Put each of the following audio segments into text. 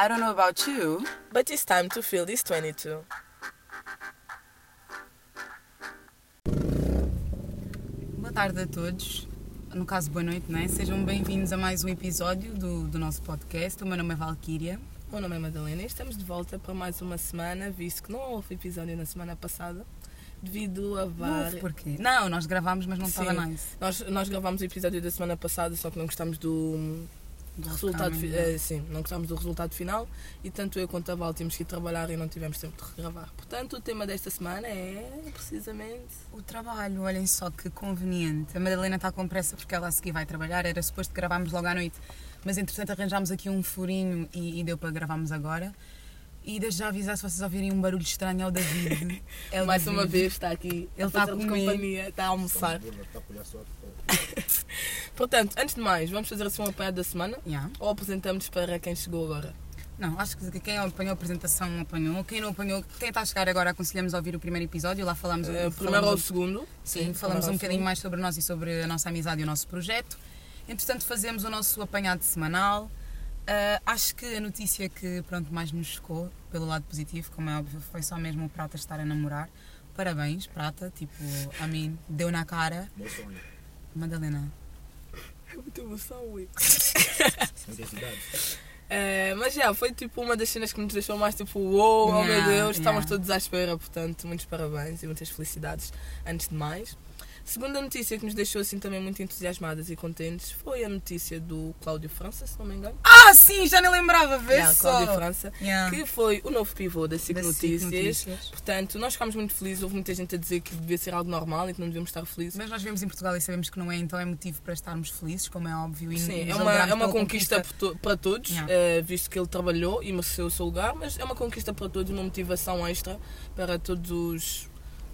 I don't know about you. But it's time to feel this 22. Boa tarde a todos. No caso, boa noite, não é? Sejam bem-vindos a mais um episódio do, do nosso podcast. O meu nome é Valkyria. Meu nome é Madalena e estamos de volta para mais uma semana, visto que não houve episódio na semana passada, devido a Não várias. houve porquê. Não, nós gravámos, mas não estava nice. Nós, nós gravámos o episódio da semana passada, só que não gostámos do, Do resultado. eh, sim, não gostámos do resultado final e tanto eu quanto a Val tínhamos que ir trabalhar e não tivemos tempo de regravar. Portanto, o tema desta semana é precisamente. O trabalho, olhem só que conveniente. A Madalena está com pressa porque ela a seguir vai trabalhar. Era suposto gravarmos logo à noite. Mas entretanto arranjámos aqui um furinho e, e deu para gravarmos agora. E desde já avisar se vocês ouvirem um barulho estranho é o David. É o mais David. uma vez está aqui Ele a está a comer. companhia, está a almoçar. Portanto, antes de mais, vamos fazer assim um apanhado da semana Yeah. ou apresentamos para quem chegou agora? Não, acho que quem apanhou a apresentação apanhou. Quem não apanhou, quem está a chegar agora, aconselhamos a ouvir o primeiro episódio. Lá falamos, falamos primeiro um- ao segundo. Sim, falamos um bocadinho mais sobre nós e sobre a nossa amizade e o nosso projeto. Entretanto, fazemos o nosso apanhado semanal. Ah, acho que a notícia que pronto, mais nos chocou, pelo lado positivo, como é óbvio, foi só mesmo o Prata estar a namorar. Parabéns, Prata. Tipo, a mim, deu na cara. Meu sonho. Madalena. É muita emoção. Intensidade. Eh, mas já, foi tipo uma das cenas que nos deixou mais tipo, uou, oh meu Yeah, Deus, estávamos yeah. todos à espera, portanto, muitos parabéns e muitas felicidades antes de mais. Segunda notícia que nos deixou assim também muito entusiasmadas e contentes foi a notícia do Cláudio França, se não me engano. Ah, sim, já nem lembrava, vê Yeah, só. Cláudio França, Yeah. que foi o novo pivô da SIC Notícias. Notícias. Portanto, nós ficámos muito felizes, houve muita gente a dizer que devia ser algo normal e que não devíamos estar felizes. Mas nós vivemos em Portugal e sabemos que não é, então é motivo para estarmos felizes, como é óbvio. E Sim, é uma, é uma conquista, to- para todos, Yeah. eh, visto que ele trabalhou e mereceu o seu lugar, mas é uma conquista para todos, uma motivação extra para todos os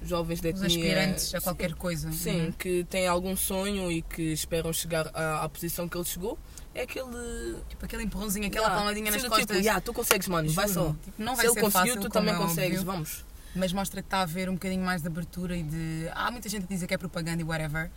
jovens da Os etnia. aspirantes a qualquer coisa. Sim, Uhum. que têm algum sonho e que esperam chegar à, à posição que ele chegou. É aquele. Tipo aquele empurrãozinho, aquela Yeah, palmadinha nas costas. Tipo, yeah, tu consegues, mano, vai só. Tipo, não Se vai ele ser conseguiu, fácil, tu também é consegues, óbvio, vamos. Mas mostra que está a haver um bocadinho mais de abertura e de. Há muita gente a dizer que é propaganda e whatever.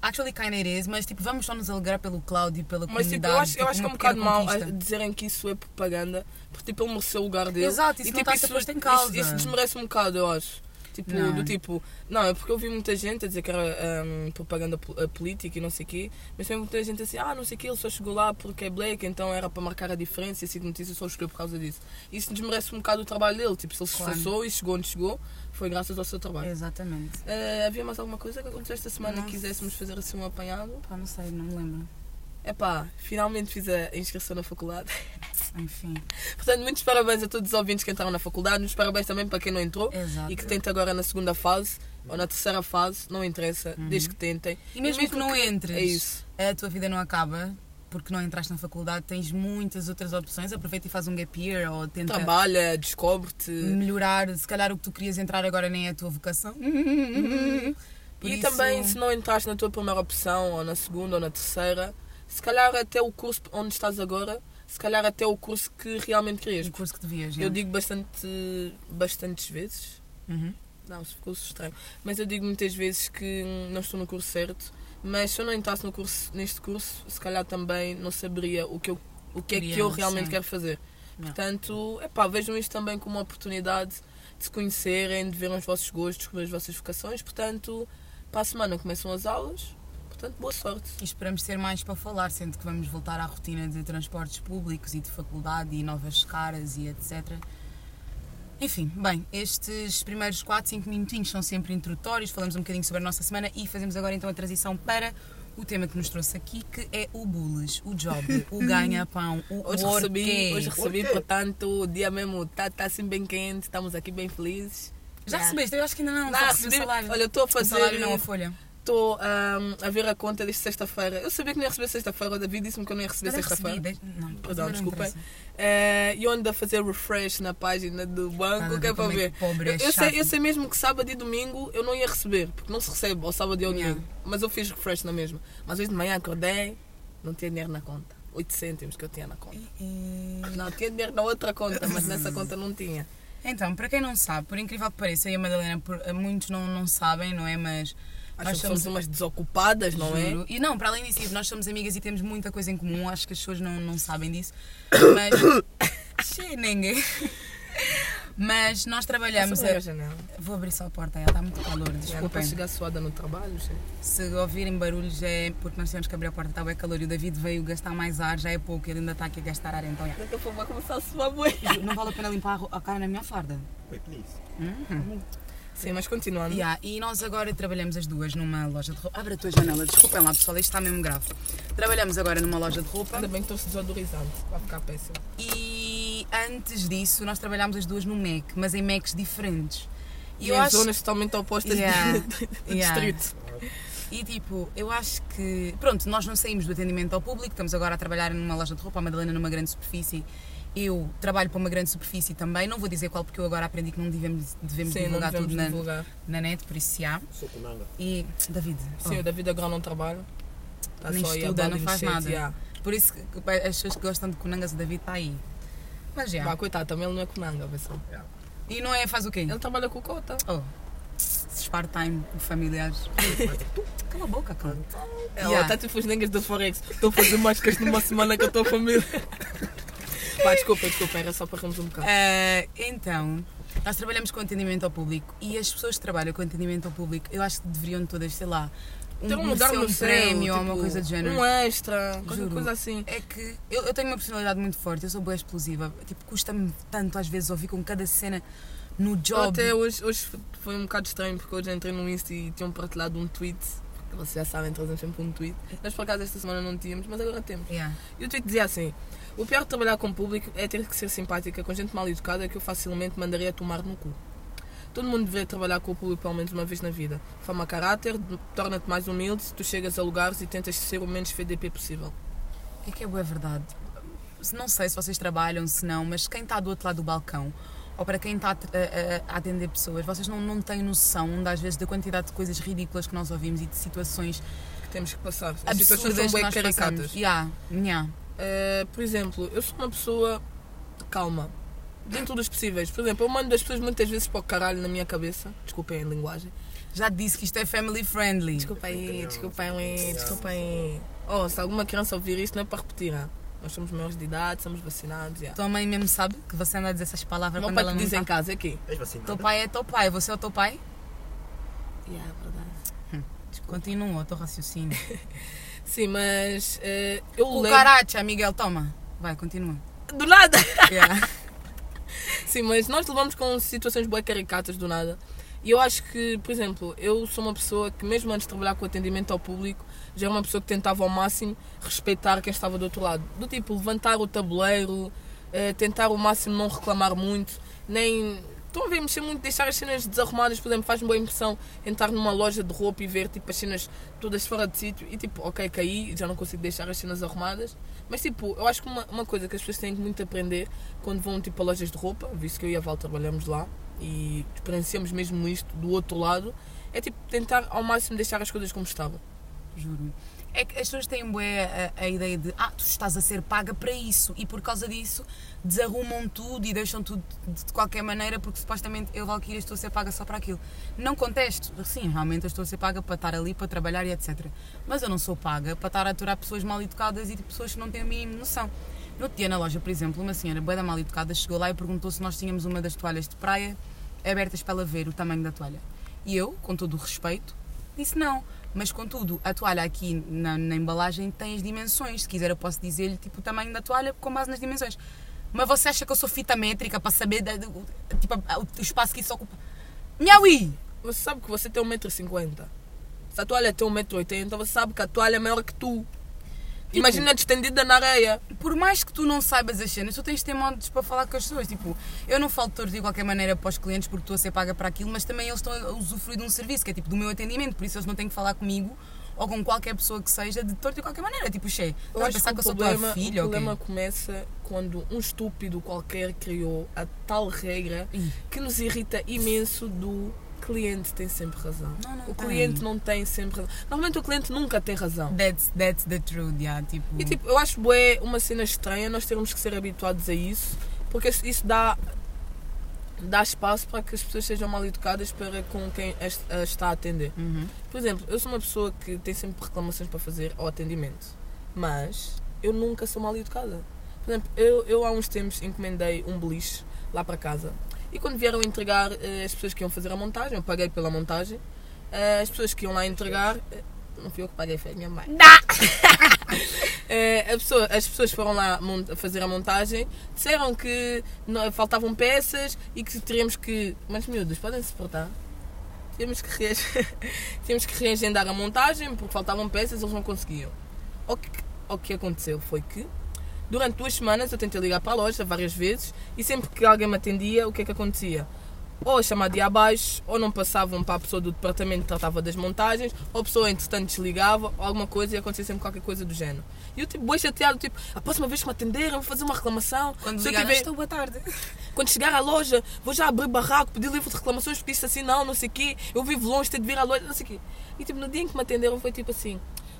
Actually, kinda it is, mas tipo, vamos só nos alegrar pelo Cláudio e pela Mas tipo, comunidade. eu acho, eu acho que é um bocado pequena mau conquista. a- dizerem que isso é propaganda, porque tipo, ele mereceu o lugar dele. Exato, isso e, não tipo, está a ser posto em causa. Isso, isso desmerece um bocado, eu acho. Tipo, Não. do tipo, não, é porque eu vi muita gente a dizer que era hum, propaganda eh, política e não sei o quê, mas também muita gente assim, ah, não sei o quê, ele só chegou lá porque é black, então era para marcar a diferença e assim notícia só escolheu por causa disso. Isso desmerece um bocado o trabalho dele, tipo, se ele se Claro. esforçou e chegou onde chegou, foi graças ao seu trabalho. Exatamente. Eh, havia mais alguma coisa que aconteceu esta semana Não que quiséssemos fazer assim um apanhado? Pá, não sei, não me lembro. Epá, finalmente fiz a inscrição na faculdade. Enfim. Portanto, muitos parabéns a todos os ouvintes que entraram na faculdade, muitos parabéns também para quem não entrou Exato. e que tenta agora na segunda fase ou na terceira fase, não interessa, Uhum. desde que tentem. E mesmo, que não entres, É isso. a tua vida não acaba porque não entraste na faculdade, tens muitas outras opções. Aproveita e faz um gap year ou tenta Trabalha, descobre-te. melhorar. Se calhar o que tu querias entrar agora nem é a tua vocação. Por e isso- também, se não entraste na tua primeira opção, ou na segunda, ou na terceira, se calhar até o curso onde estás agora, se calhar até o curso que realmente querias. o curso que devias. Eu digo bastante, bastantes vezes, Uhum. Não, ficou estranho. Mas eu digo muitas vezes que não estou no curso certo. Mas se eu não entrasse no curso, neste curso, se calhar também não saberia o que, eu, o que é que eu realmente sim. quero fazer. Yeah. Portanto, epá, vejam isto também como uma oportunidade de se conhecerem, de verem os vossos gostos, descobrir as vossas vocações. Portanto, para a semana começam as aulas. Portanto, boa sorte. E esperamos ter mais para falar, sendo que vamos voltar à rotina de transportes públicos e de faculdade e novas caras e etc. Enfim, bem, estes primeiros 4, 5 minutinhos são sempre introdutórios, falamos um bocadinho sobre a nossa semana e fazemos agora então a transição para o tema que nos trouxe aqui, que é o bullies, o job, o ganha-pão, o Hoje work. recebi, hoje recebi portanto, o dia mesmo está tá assim bem quente, estamos aqui bem felizes. Já Yeah. recebeste? Eu acho que ainda não, Não, recebi o olha, eu estou a O fazer. salário não a folha. Estou ahm, a ver a conta desde sexta-feira. Eu sabia que não ia receber sexta-feira. O David disse-me que eu não ia receber sexta-feira. deixa- Não, Perdão, não desculpem. interessa. Eh, E ando a fazer refresh na página do banco, Nada a que é para é ver. pobre é Eu, sei, eu sei mesmo que sábado e domingo eu não ia receber, porque não se recebe ao sábado e ao domingo. Mas eu fiz refresh na mesma. Mas hoje de manhã acordei, não tinha dinheiro na conta. 8 cêntimos que eu tinha na conta. E- Não, tinha dinheiro na outra conta, mas nessa conta não tinha. Então, para quem não sabe, por incrível que pareça, e a Madalena, por- muitos não, não sabem, não é? Mas Acho nós que somos umas desocupadas, não é? Juro. E não, para além disso, nós somos amigas e temos muita coisa em comum, acho que as pessoas não, não sabem disso. Mas Che, ninguém. Mas nós trabalhamos. É a A... janela. Vou abrir só a porta, já está muito calor. Não Desculpem. posso chegar suada no trabalho, gente. Se ouvirem barulhos é porque nós temos que abrir a porta, está bem calor e o David veio gastar mais ar, já é pouco, ele ainda está aqui a gastar ar, então já. Daqui a pouco vai começar a suar boi. Não vale a pena limpar a cara na minha farda. Wait, please. Sim, mas continuando. Yeah, e nós agora trabalhamos as duas numa loja de roupa. Abre a tua janela, desculpem lá pessoal, isto está mesmo grave. Trabalhamos agora numa loja de roupa Ainda bem que trouxe desodorizante. Vai ficar péssimo. e antes disso nós trabalhámos as duas no Mac, mas em Macs diferentes. E, E eu em acho. zonas totalmente opostas Yeah. de Yeah. distrito. E tipo, eu acho que. Pronto, nós não saímos do atendimento ao público, estamos agora a trabalhar numa loja de roupa, a Madalena numa grande superfície. Eu trabalho para uma grande superfície também, não vou dizer qual porque eu agora aprendi que não devemos, devemos Sim, não divulgar devemos tudo na, divulgar. na net, por isso se há. E, David, Sim, oh, o David agora não trabalha. Tá Nem estuda, não faz nada. yeah. por isso que as pessoas que gostam de Kunangas, o David está aí. Mas já. Vá, coitado, também ele não é Kunanga, pessoal. E não é, faz o quê? Ele trabalha com o Cota. Oh, part-time familiares. Cala a boca, cara. Ela Yeah. está tipo os nengas da Forex. Estou a fazer isto numa semana com a tua família. Vá, desculpa, desculpa, era só para rirmos um bocado. Ah, então, nós trabalhamos com atendimento ao público e as pessoas que trabalham com atendimento ao público, eu acho que deveriam todas, sei lá, um, Ter um lugar merecer no um céu, prémio ou tipo, uma coisa do género. Um extra, qualquer Juro. coisa assim. É que eu, eu tenho uma personalidade muito forte, eu sou boa explosiva. Tipo, custa-me tanto às vezes ouvir com cada cena no job. até hoje, hoje foi um bocado estranho porque hoje entrei no Insta e tinham partilhado um tweet. Vocês já sabem, trazem sempre um tweet. Nós por acaso esta semana não tínhamos, mas agora temos. Yeah. E o tweet dizia assim: O pior de trabalhar com o público é ter que ser simpática com gente mal educada que eu facilmente mandaria tomar no cu. Todo mundo deveria trabalhar com o público pelo menos uma vez na vida. Forma caráter, torna-te mais humilde, tu chegas a lugares e tentas ser o menos FDP possível. É que é boa verdade. Não sei se vocês trabalham, se não, mas quem está do outro lado do balcão, ou para quem está a, a- a atender pessoas, vocês não, não têm noção, às vezes, da quantidade de coisas ridículas que nós ouvimos e de situações Que temos que passar. As situações são que bem caricatas. Yeah, yeah. Uh, por exemplo, eu sou uma pessoa calma, dentro dos possíveis. Por exemplo, eu mando as pessoas muitas vezes para o caralho na minha cabeça. Desculpem a linguagem. Já disse que isto é family friendly. Desculpem, desculpem, desculpem. Oh, se alguma criança ouvir isto, não é para repetir. ah. Nós somos maiores de idade, somos vacinados. Yeah. Tua mãe mesmo sabe que você anda a dizer essas palavras meu quando pai ela te não diz em está. casa, é aqui. És vacinado? Teu pai é teu pai, você é o teu pai? Yeah, verdade. Continua o teu raciocínio. Sim, mas uh, eu O levo... caracha, Miguel, toma. Vai, continua. Do nada! Yeah. Sim, mas nós levamos com situações bem caricatas do nada. E eu acho que, por exemplo, eu sou uma pessoa que, mesmo antes de trabalhar com atendimento ao público, já era uma pessoa que tentava ao máximo respeitar quem estava do outro lado. Do tipo, levantar o tabuleiro, eh, tentar ao máximo não reclamar muito, nem. Estão a ver, mexer muito, deixar as cenas desarrumadas, por exemplo, faz-me boa impressão entrar numa loja de roupa e ver tipo, as cenas todas fora de sítio e tipo, ok, caí, já não consigo deixar as cenas arrumadas. Mas tipo, eu acho que uma, uma coisa que as pessoas têm que muito aprender quando vão tipo, a lojas de roupa, visto que eu e a Val trabalhamos lá e experienciamos mesmo isto do outro lado, é tipo tentar ao máximo deixar as coisas como estavam. Juro. É que as pessoas têm bué a, a ideia de ah, tu estás a ser paga para isso e por causa disso desarrumam tudo e deixam tudo de, de qualquer maneira porque supostamente eu, Valkyria, estou a ser paga só para aquilo. Não contesto, sim, realmente eu estou a ser paga para estar ali, para trabalhar e etc. Mas eu não sou paga para estar a aturar pessoas mal educadas e de pessoas que não têm a mínima noção. No outro dia na loja, por exemplo, uma senhora bué da mal educada chegou lá e perguntou se nós tínhamos uma das toalhas de praia abertas para ela ver o tamanho da toalha. E eu, com todo o respeito, disse não. Mas contudo, a toalha aqui na, na embalagem tem as dimensões. Se quiser, eu posso dizer-lhe tipo, o tamanho da toalha com base nas dimensões. Mas você acha que eu sou fita métrica para saber da- do- tipo, o espaço que isso ocupa? Miaui! Você sabe que você tem 1,50m. Se a toalha tem 1,80m, você sabe que a toalha é maior que tu. Imagina estendida na areia. Por mais que tu não saibas as cenas, tu tens de ter modos para falar com as pessoas. Tipo, eu não falo de torto de qualquer maneira para os clientes porque estou a ser paga para aquilo, mas também eles estão a usufruir de um serviço que é tipo do meu atendimento, por isso eles não têm que falar comigo ou com qualquer pessoa que seja de torto de qualquer maneira. Tipo, che, Eu acho pensar que que, o eu sou problema, tua filha o problema começa quando um estúpido qualquer criou a tal regra Ih. que nos irrita imenso do cliente tem sempre razão. Não, não o tem. cliente não tem sempre razão. Normalmente o cliente nunca tem razão. That's, that's the truth, yeah, tipo... E tipo, eu acho bué uma cena estranha nós termos que ser habituados a isso, porque isso dá dá espaço para que as pessoas sejam mal educadas para com quem está a atender. Uhum. Por exemplo, eu sou uma pessoa que tem sempre reclamações para fazer ao atendimento, mas eu nunca sou mal educada. Por exemplo, eu, eu há uns tempos encomendei um beliche lá para casa. E quando vieram entregar eh, as pessoas que iam fazer a montagem, eu paguei pela montagem, eh, as pessoas que iam lá entregar, eh, não fui eu que paguei, foi a minha mãe. A pessoa- as pessoas foram lá fazer a montagem, disseram que faltavam peças e que teríamos que. Mas miúdos, podem se portar? Tínhamos que, tínhamos que reagendar a montagem porque faltavam peças eles não conseguiam. O que, o que aconteceu foi que durante duas semanas eu tentei ligar para a loja várias vezes e sempre que alguém me atendia, o que é que acontecia? Ou a chamada ia abaixo, ou não passavam para a pessoa do departamento que tratava das montagens, ou a pessoa entretanto desligava, ou alguma coisa e acontecia sempre qualquer coisa do género. E eu tipo, boi chateado, tipo, a próxima vez que me atenderem, vou fazer uma reclamação. Quando Se ligar, tiver- estou boa tarde. quando chegar à loja, vou já abrir barraco, pedir livro de reclamações, porque isto assim não, não sei o quê. Eu vivo longe, tenho de vir à loja, não sei o quê. E tipo, no dia em que me atenderam foi tipo assim.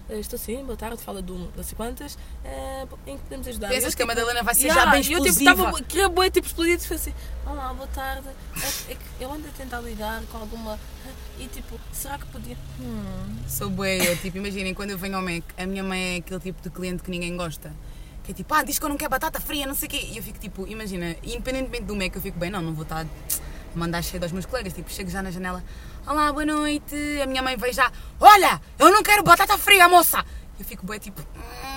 "Eh, Estou sim, boa tarde, fala do não sei quantas. eh, em que podemos ajudar? Pensas Eu, que a tipo, Madalena vai ser yeah, já bem e eu tipo, explosiva? tava, queria boa, tipo, explodir, tipo assim, olá, boa tarde. É, é que eu ando a tentar ligar com alguma. E tipo, será que podia. Hum. Sou boa, tipo, imaginem, quando eu venho ao Mac, a minha mãe é aquele tipo de cliente que ninguém gosta. Que é tipo, ah, diz que eu não quero batata fria, não sei o quê. E eu fico tipo, imagina, independentemente do Mac, eu fico bem, não, não vou estar mandar cheio aos meus colegas. Tipo, chego já na janela, olá, boa noite. A minha mãe vem já, olha, eu não quero batata fria, moça. Eu fico bem tipo, "Hum",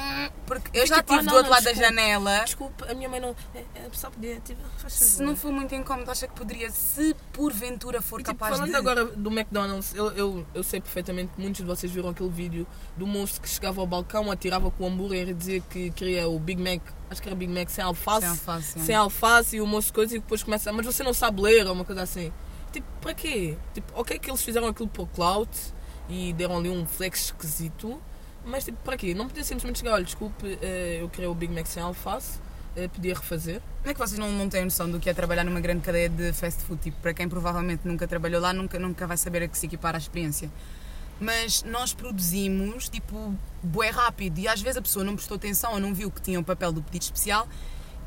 porque eu já tipo, estive "Ah, do outro não, lado da desculpa. janela. Desculpa, a minha mãe não. É, é, só podia, tipo, Se não for muito incómodo, acha que poderia, se porventura for E, tipo, capaz falando de. agora do McDonald's, eu, eu, eu sei perfeitamente que muitos de vocês viram aquele vídeo do moço que chegava ao balcão, atirava com o hambúrguer e dizia que queria o Big Mac, acho que era Big Mac sem alface, Sem alface, é. sem alface e o moço coisa e depois começa, mas você não sabe ler ou uma coisa assim. Tipo, para quê? Tipo, ok que eles fizeram aquilo por clout e deram ali um flex esquisito, mas tipo, para quê? Não podia simplesmente chegar, olha, desculpe, eh, eu queria o Big Mac sem alface, eh, podia refazer. Como é que vocês não, não têm noção do que é trabalhar numa grande cadeia de fast food? Tipo, para quem provavelmente nunca trabalhou lá, nunca, nunca vai saber a que se equipar à experiência. Mas nós produzimos, tipo, bué rápido e às vezes a pessoa não prestou atenção ou não viu que tinha o papel do pedido especial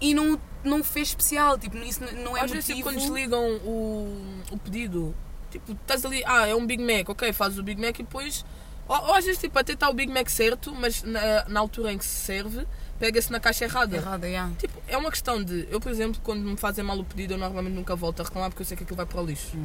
e não, não fez especial. Tipo, isso não- é Às vezes, tipo, motivo... quando desligam o, o pedido, tipo, estás ali, ah, é um Big Mac, ok, fazes o Big Mac e depois. Ou, ou às vezes, tipo, até está o Big Mac certo, mas na, na altura em que se serve, pega-se na caixa errada. Errada, yeah. Tipo, é uma questão de. Eu, por exemplo, quando me fazem mal o pedido, eu normalmente nunca volto a reclamar porque eu sei que aquilo vai para o lixo.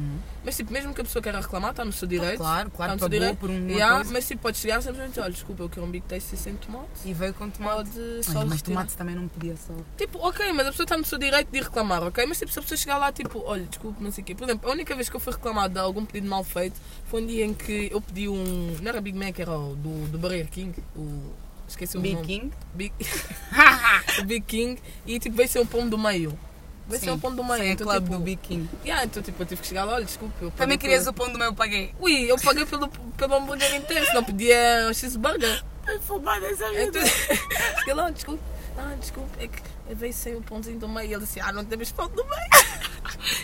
Mas, tipo, mesmo que a pessoa queira reclamar, está no seu direito. Uhum. Claro, claro, está no seu direito. por uma Yeah, coisa. Mas, tipo, pode chegar simplesmente, olha, desculpa, eu quero um Big Tasty sem tomate. E veio com tomate. Pode só mas retirar. tomate também não podia só. Tipo, ok, mas a pessoa está no seu direito de ir reclamar, ok? Mas tipo, se a pessoa chegar lá, tipo, olha, desculpe, não sei o quê. Por exemplo, a única vez que eu fui reclamar de algum pedido mal feito foi um dia em que eu pedi um. Não era Big Mac, era o do, do Burger King. O. Esqueci o Big nome. King. Big, o Big King. E tipo, veio ser um pão do meio. Veio ser um pão do meio. Sim, então, club tipo, do Big King. yeah, então, tipo, eu tive que chegar lá, olha, desculpe. Eu Também querias o pão do meu, eu paguei. Ui, eu paguei pelo, pelo hambúrguer inteiro, senão pedia um cheeseburger. Fumada essa Então, cheguei lá, desculpe. Ah, desculpe, é que veio sem o pãozinho do meio. E ele disse, ah, não temos pão do meio.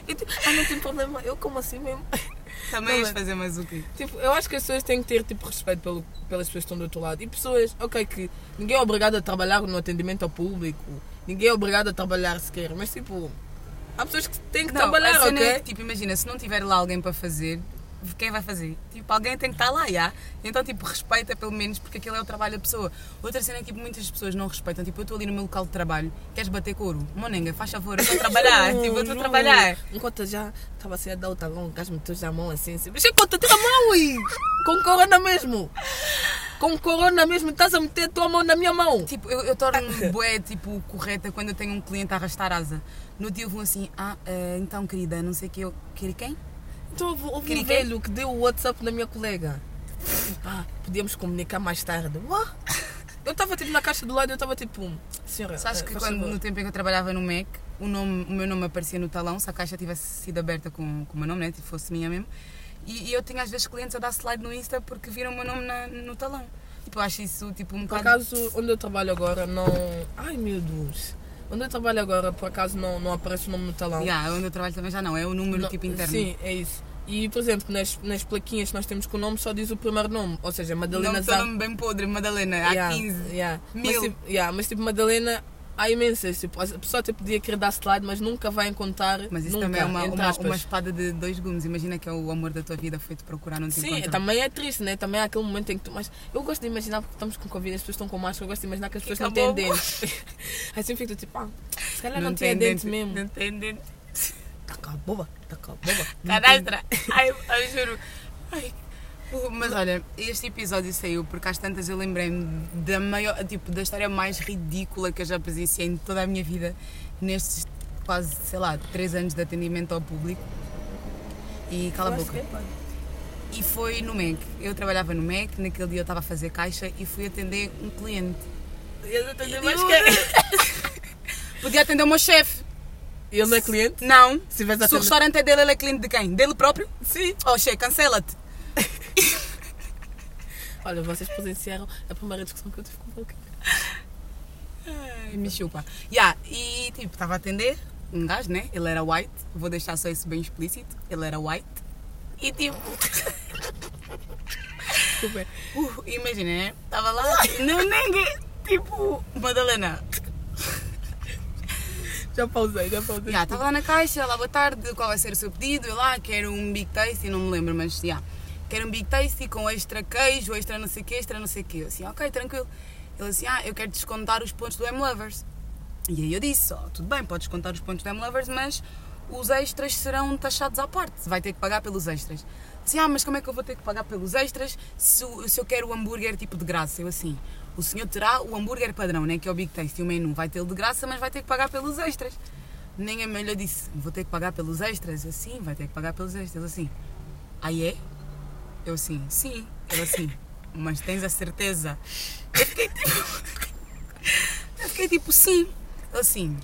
E tipo, ah, não tem problema, eu como assim mesmo. Também ias mas- fazer mais o quê? Tipo, eu acho que as pessoas têm que ter tipo, respeito pelo, pelas pessoas que estão do outro lado. E pessoas, ok, que ninguém é obrigado a trabalhar no atendimento ao público, ninguém é obrigado a trabalhar sequer, mas tipo, há pessoas que têm que Não, trabalhar, cena ok? é que, tipo, imagina, se não tiver lá alguém para fazer, quem vai fazer? Tipo, alguém tem que estar lá, já. Então, tipo, respeita pelo menos, porque aquele é o trabalho da pessoa. Outra cena é que tipo, muitas pessoas não respeitam. Tipo, eu estou ali no meu local de trabalho, queres bater couro? Monenga, faz favor, eu estou a trabalhar. tipo, eu estou a trabalhar. Enquanto eu já estava assim a dar o talão, o gajo meteu a mão assim, assim. Mas enquanto tira a mão, ui! Com corona mesmo! Com corona mesmo, estás a meter a tua mão na minha mão! Tipo, eu, eu torno-me bué, tipo, correta quando eu tenho um cliente a arrastar asa. No dia eu vou assim, ah, eh, então, querida, não sei o que eu... Querer quem? Houve um Queria- velho que deu o WhatsApp da minha colega. Ah, podíamos comunicar mais tarde. What? Eu estava tipo na caixa do lado e eu estava tipo, senhora. Sabes eh, que quando, favor." no tempo em que eu trabalhava no Mac, o, nome, o meu nome aparecia no talão, se a caixa tivesse sido aberta com, com o meu nome, né? Tipo, fosse minha mesmo. E, e eu tinha às vezes clientes a dar slide no Insta porque viram o meu nome na- no talão. Tipo, acho isso tipo um Por bocado. acaso, onde eu trabalho agora não. Ai meu Deus! Onde eu trabalho agora, por acaso, não, não aparece o nome no talão. Yeah, onde eu trabalho também já não, é o número Não, tipo interno. Sim, é isso. E, por exemplo, nas, nas plaquinhas que nós temos com o nome só diz o primeiro nome. Ou seja, Madalena Zá. nome bem podre, Madalena, há Yeah, 15. yeah. mil. Mas, tipo, yeah, mas tipo, Madalena há imensas. Tipo, a pessoa até podia querer dar slide, mas nunca vai encontrar. Mas isso nunca, também é uma, uma, uma espada de dois gumes. Imagina que é o amor da tua vida foi-te procurar, não te Sim, também é triste, né? Também há aquele momento em que tu. Mas eu gosto de imaginar, porque estamos com Covid, as pessoas estão com máscara, eu gosto de imaginar que as pessoas não têm dentes. Aí sempre fico tipo, ah, se calhar não, Não tinha tem dentes dente, mesmo. Não tem dente. Tá cá, boba, tá cá, boba. Cadastra. Ai, eu juro. Ai. Mas olha, este episódio saiu porque às tantas eu lembrei-me da maior, tipo, da história mais ridícula que eu já presenciei em toda a minha vida nestes quase, sei lá, 3 anos de atendimento ao público. E cala a boca. que é, E foi no MEC. Eu trabalhava no MEC, naquele dia eu estava a fazer caixa e fui atender um cliente. Eu Eu mais digo, que. Podia atender o meu chefe. Ele não é cliente? Não. Se Se o atender- restaurante é dele, ele é cliente de quem? Dele próprio? Sim. Oh, chefe, cancela-te. Olha, vocês presenciaram a primeira discussão que eu tive com o. Ai, me chupa. Yeah, e tipo, estava a atender um gajo, né? Ele era white. Vou deixar só isso bem explícito. Ele era white. E tipo, Desculpa. uh, imagina, né? Estava lá, não ninguém. Tipo, Madalena. Já pausei, já pausei. Yeah, estava lá na caixa, lá boa tarde, qual vai ser o seu pedido? Eu lá, quero um Big Tasty, não me lembro, mas yeah. Quero um Big Tasty com extra queijo, extra não sei o quê, extra não sei o quê. Eu assim, ok, tranquilo. Ele assim, ah, eu quero descontar os pontos do M-Lovers. E aí eu disse, ó, tudo bem, podes descontar os pontos do M-Lovers, mas os extras serão taxados à parte. Vai ter que pagar pelos extras. Disse, ah, mas como é que eu vou ter que pagar pelos extras se, se eu quero o hambúrguer tipo de graça? Eu assim, o senhor terá o hambúrguer padrão, né, que é o Big Tasty, o menu. Vai tê-lo de graça, mas vai ter que pagar pelos extras. Nem a melhor disse, vou ter que pagar pelos extras? Eu, sim, vai ter que pagar pelos extras. Assim, aí é? Eu assim, sim. Ele assim, mas tens a certeza? Eu fiquei tipo, eu fiquei tipo, sim. Ele assim,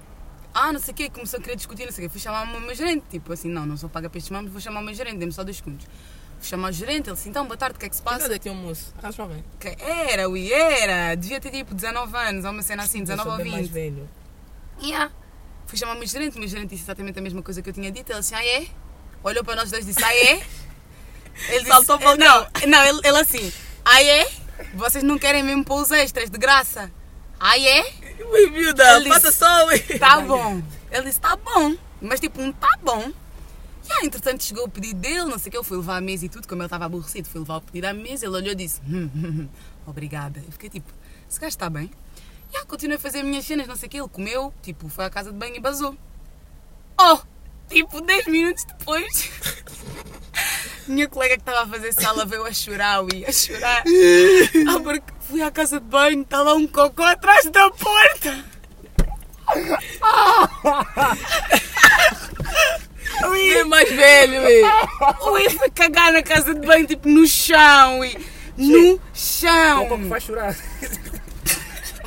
ah, não sei o quê, começou a querer discutir, não sei o quê. Fui chamar o meu gerente, tipo assim, não, não sou paga para estes mamos, vou chamar o meu gerente, dê-me só dois segundos. Fui chamar o gerente, ele assim, então, boa tarde, o que é que se passa? Cadê aqui o moço? Raspa bem. Que era, ui, era, devia ter tipo 19 anos, ou uma cena assim, 19 ou Eu sou bem mais 20. velho. Yeah. Fui chamar o meu gerente, o meu gerente disse exatamente a mesma coisa que eu tinha dito. Ele disse, ah é? Olhou para nós dois e disse, ah é? Ele Saltou para o não, não ele, ele assim, ah é? Vocês não querem mesmo pôr os extras de graça? Ah é? Miúda, passa só. Tá bom. Ele disse, tá bom. Mas tipo, um tá bom. E ah, entretanto chegou o pedido dele, não sei o que, eu fui levar a mesa e tudo, como ele estava aborrecido, fui levar o pedido à mesa, ele olhou e disse, hum, hum, hum, obrigada. Eu fiquei tipo, esse gajo está bem. E ah, continuei a fazer as minhas cenas, não sei o que, ele comeu, tipo, foi à casa de banho e basou. Oh! Tipo, 10 minutos depois, minha colega que estava a fazer sala veio a chorar, ui, a chorar. Ah, porque fui à casa de banho, está lá um cocô atrás da porta. Ui, Bem mais velho, ui. ui, fui cagar na casa de banho, tipo, no chão, ui. No chão. Como faz chorar?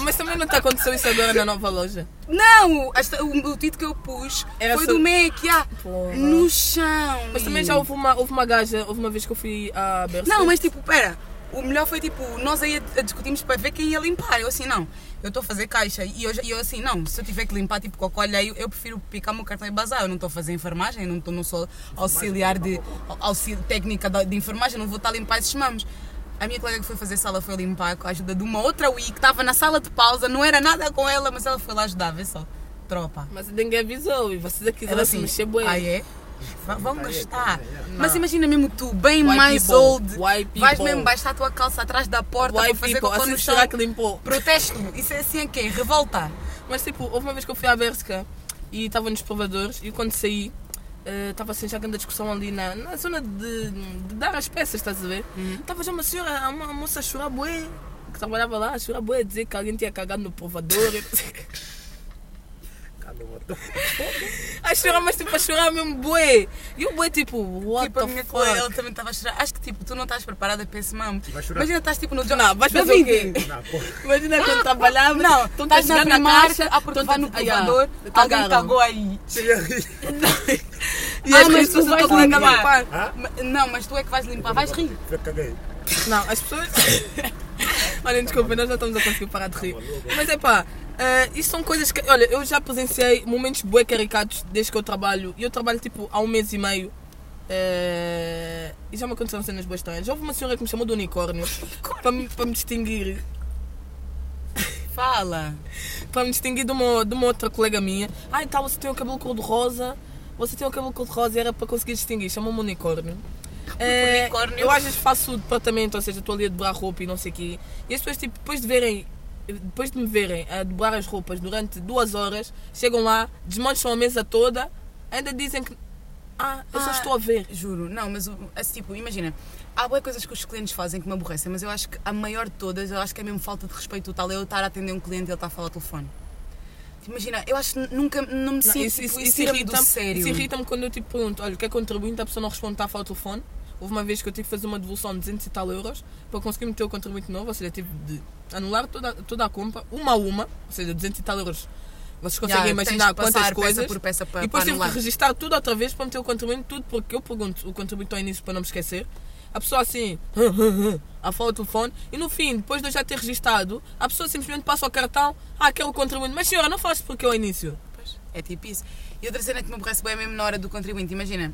Mas também não está acontecendo isso agora na nova loja. Não, esta- o, o título que eu pus Era foi só- do MEC, ah, Porra. no chão. Mas também já houve uma, houve uma gaja, houve uma vez que eu fui à Berço. Não, mas tipo, pera, o melhor foi tipo, nós aí a, a discutimos para ver quem ia limpar. Eu assim, não, eu estou a fazer caixa e eu, e eu assim, não, se eu tiver que limpar tipo cocô alheio, eu prefiro picar meu cartão e bazar. Eu não estou a fazer enfermagem, não, tô, não sou auxiliar de auxílio, técnica de, de enfermagem, não vou estar a limpar esses mamos. A minha colega que foi fazer sala foi limpar com a ajuda de uma outra Wii que estava na sala de pausa, não era nada com ela, mas ela foi lá ajudar, vê só. Tropa. Mas ninguém avisou e vocês aqui Ela assim, se mexer bué. ah é? Vão gastar. Não. Mas imagina mesmo tu, bem White mais people, old, white vais people. mesmo baixar a tua calça atrás da porta White para fazer cocô assim no chão. será que limpou? Protesto. Isso é assim a quê? Revolta. Mas tipo, houve uma vez que eu fui à Berska e estava nos provadores e quando saí eh, estava assim já grande discussão ali na, na zona de, de dar as peças, estás a ver? Estava já uma senhora, uma moça a chorar bué, que trabalhava lá, a chorar bué, a dizer que alguém tinha cagado no provador. a chorar, mas tipo, a chorar mesmo bué. E o bué tipo, what tipo, a minha fuck? colega, ela também estava a chorar. Acho que tipo, tu não estás preparada para esse mamo. Imagina, estás tipo no job. Não, vais fazer o quê? Não. Imagina quando trabalhava, Não, estás na primarca, ah, porque estão vai no ah, provador, alguém cagou aí. A. E ah, as pessoas estão a limpar. Não, mas tu é que vais limpar. Vais rir. Caguei. Não, as pessoas. olha, desculpa, nós já estamos a conseguir parar de rir. Mas é pá, eh, isso são coisas que. Olha, eu já presenciei momentos bué caricatos desde que eu trabalho. E eu trabalho tipo há um mês e meio. eh, e já me aconteceram cenas boas estranhas. Já houve uma senhora que me chamou de unicórnio para me, para me distinguir. Fala. Para me distinguir de uma, de uma outra colega minha. Ah, então você tem o cabelo cor-de-rosa. Você tem o cabelo cor-de-rosa e era para conseguir distinguir. Chama-me unicórnio. É, Unicórnio. eu às vezes faço o departamento, ou seja, estou ali a dobrar roupa e não sei o quê. E as pessoas, tipo, depois de verem, depois de me verem a dobrar as roupas durante duas horas, chegam lá, desmancham a mesa toda, ainda dizem que. Ah, eu só Ah. estou a ver. Juro, não, mas o- assim, tipo, imagina, há boas coisas que os clientes fazem que me aborrecem, mas eu acho que a maior de todas, eu acho que é mesmo falta de respeito total. é Eu estar a atender um cliente e ele está a falar ao telefone. Imagina, eu acho que nunca não me Não, sinto isso, tipo, isso, isso, isso irrita-me sério. Isso irrita-me quando eu tipo, pergunto: olha, quer contribuinte? A pessoa não responde, está a falar ao telefone. Houve uma vez que eu tive que fazer uma devolução de 200 e tal euros para conseguir meter o contribuinte novo, ou seja, tive de anular toda, toda a compra, uma a uma, ou seja, 200 e tal euros. Vocês conseguem Já, imaginar quantas coisas. Peça por peça para, e depois tive que registrar tudo outra vez para meter o contribuinte, tudo porque eu pergunto o contribuinte ao início para não me esquecer. A pessoa assim, a falar ao telefone, e no fim, depois de eu já ter registado, a pessoa simplesmente passa o cartão, ah, quero o contribuinte, mas senhora, não faz porque ao início. Pois, É tipo isso. E outra cena que me aborrece bem é mesmo na hora do contribuinte. Imagina,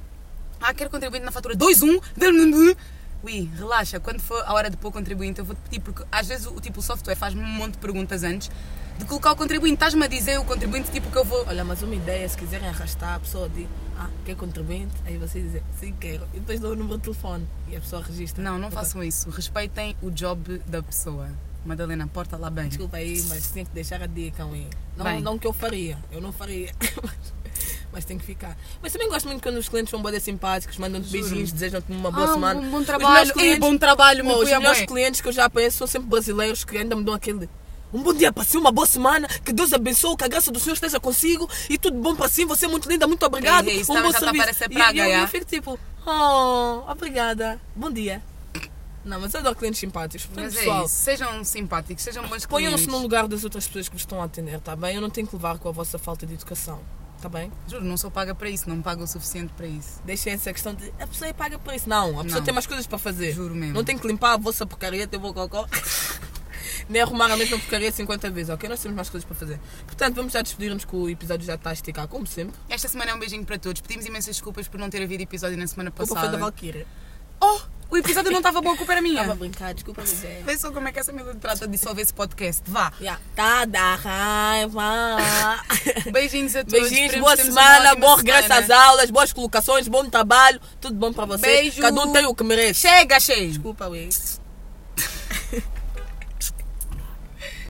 ah, quero contribuinte na fatura 2-1. Ui, relaxa, quando for a hora de pôr o contribuinte, eu vou-te pedir, porque às vezes o, tipo, o software faz-me um monte de perguntas antes de colocar o contribuinte. Estás-me a dizer o contribuinte tipo que eu vou. Olha, mas uma ideia, se quiserem arrastar, a pessoa diz, ah, quer contribuinte? Aí você diz, sim, quero. E depois dou o número de telefone e a pessoa registra. Não, não façam isso. Respeitem o job da pessoa. Madalena, porta lá bem. Desculpa aí, mas tinha que deixar a dica, aí. Não, Bem. não que eu faria, eu não faria. mas tem que ficar. Mas também gosto muito quando os clientes são boas simpáticos, mandam-te beijinhos, desejam-te uma boa ah, semana. um bom trabalho. meus Ei, clientes- bom trabalho, meu os melhores bué. clientes que eu já conheço são sempre brasileiros que ainda me dão aquele. Um bom dia para si, uma boa semana, que Deus abençoe, que a graça do Senhor esteja consigo e tudo bom para si, você é muito linda, muito obrigado. É isso, um também bom tá serviço. parecer E- praga, e eu, eu fico tipo, oh, obrigada, bom dia. Não, mas eu adoro clientes simpáticos. Portanto, Mas é pessoal, isso. Sejam simpáticos, sejam bons clientes. ponham-se no lugar das outras pessoas que vos estão a atender, tá bem? Eu não tenho que levar com a vossa falta de educação, tá bem? Juro, não sou paga para isso, não me paga o suficiente para isso. Deixem essa questão de a pessoa é paga por isso. Não, a pessoa Não. tem mais coisas para fazer. Juro mesmo. Não tem que limpar a vossa porcaria, teu cocó. Nem arrumar a mesma porcaria 50 vezes, ok? Nós temos mais coisas para fazer. Portanto, vamos já despedir-nos que o episódio já está a esticar, como sempre. Esta semana é um beijinho para todos. Pedimos imensas desculpas por não ter havido episódio na semana A culpa foi da passada. Valkyria. Oh, o episódio não estava bom, a culpa era minha. Estava a brincar, desculpa, mas é. Vê só como é que essa miúda trata de dissolver esse podcast. Vá. Yeah. Tá da raiva. Beijinhos a todos. Beijinhos, Esperemos boa semana, bom regresso às aulas, boas colocações, bom trabalho, tudo bom para vocês. Beijo. Cada um tem o que merece. Chega, cheio. Desculpa, Luiz.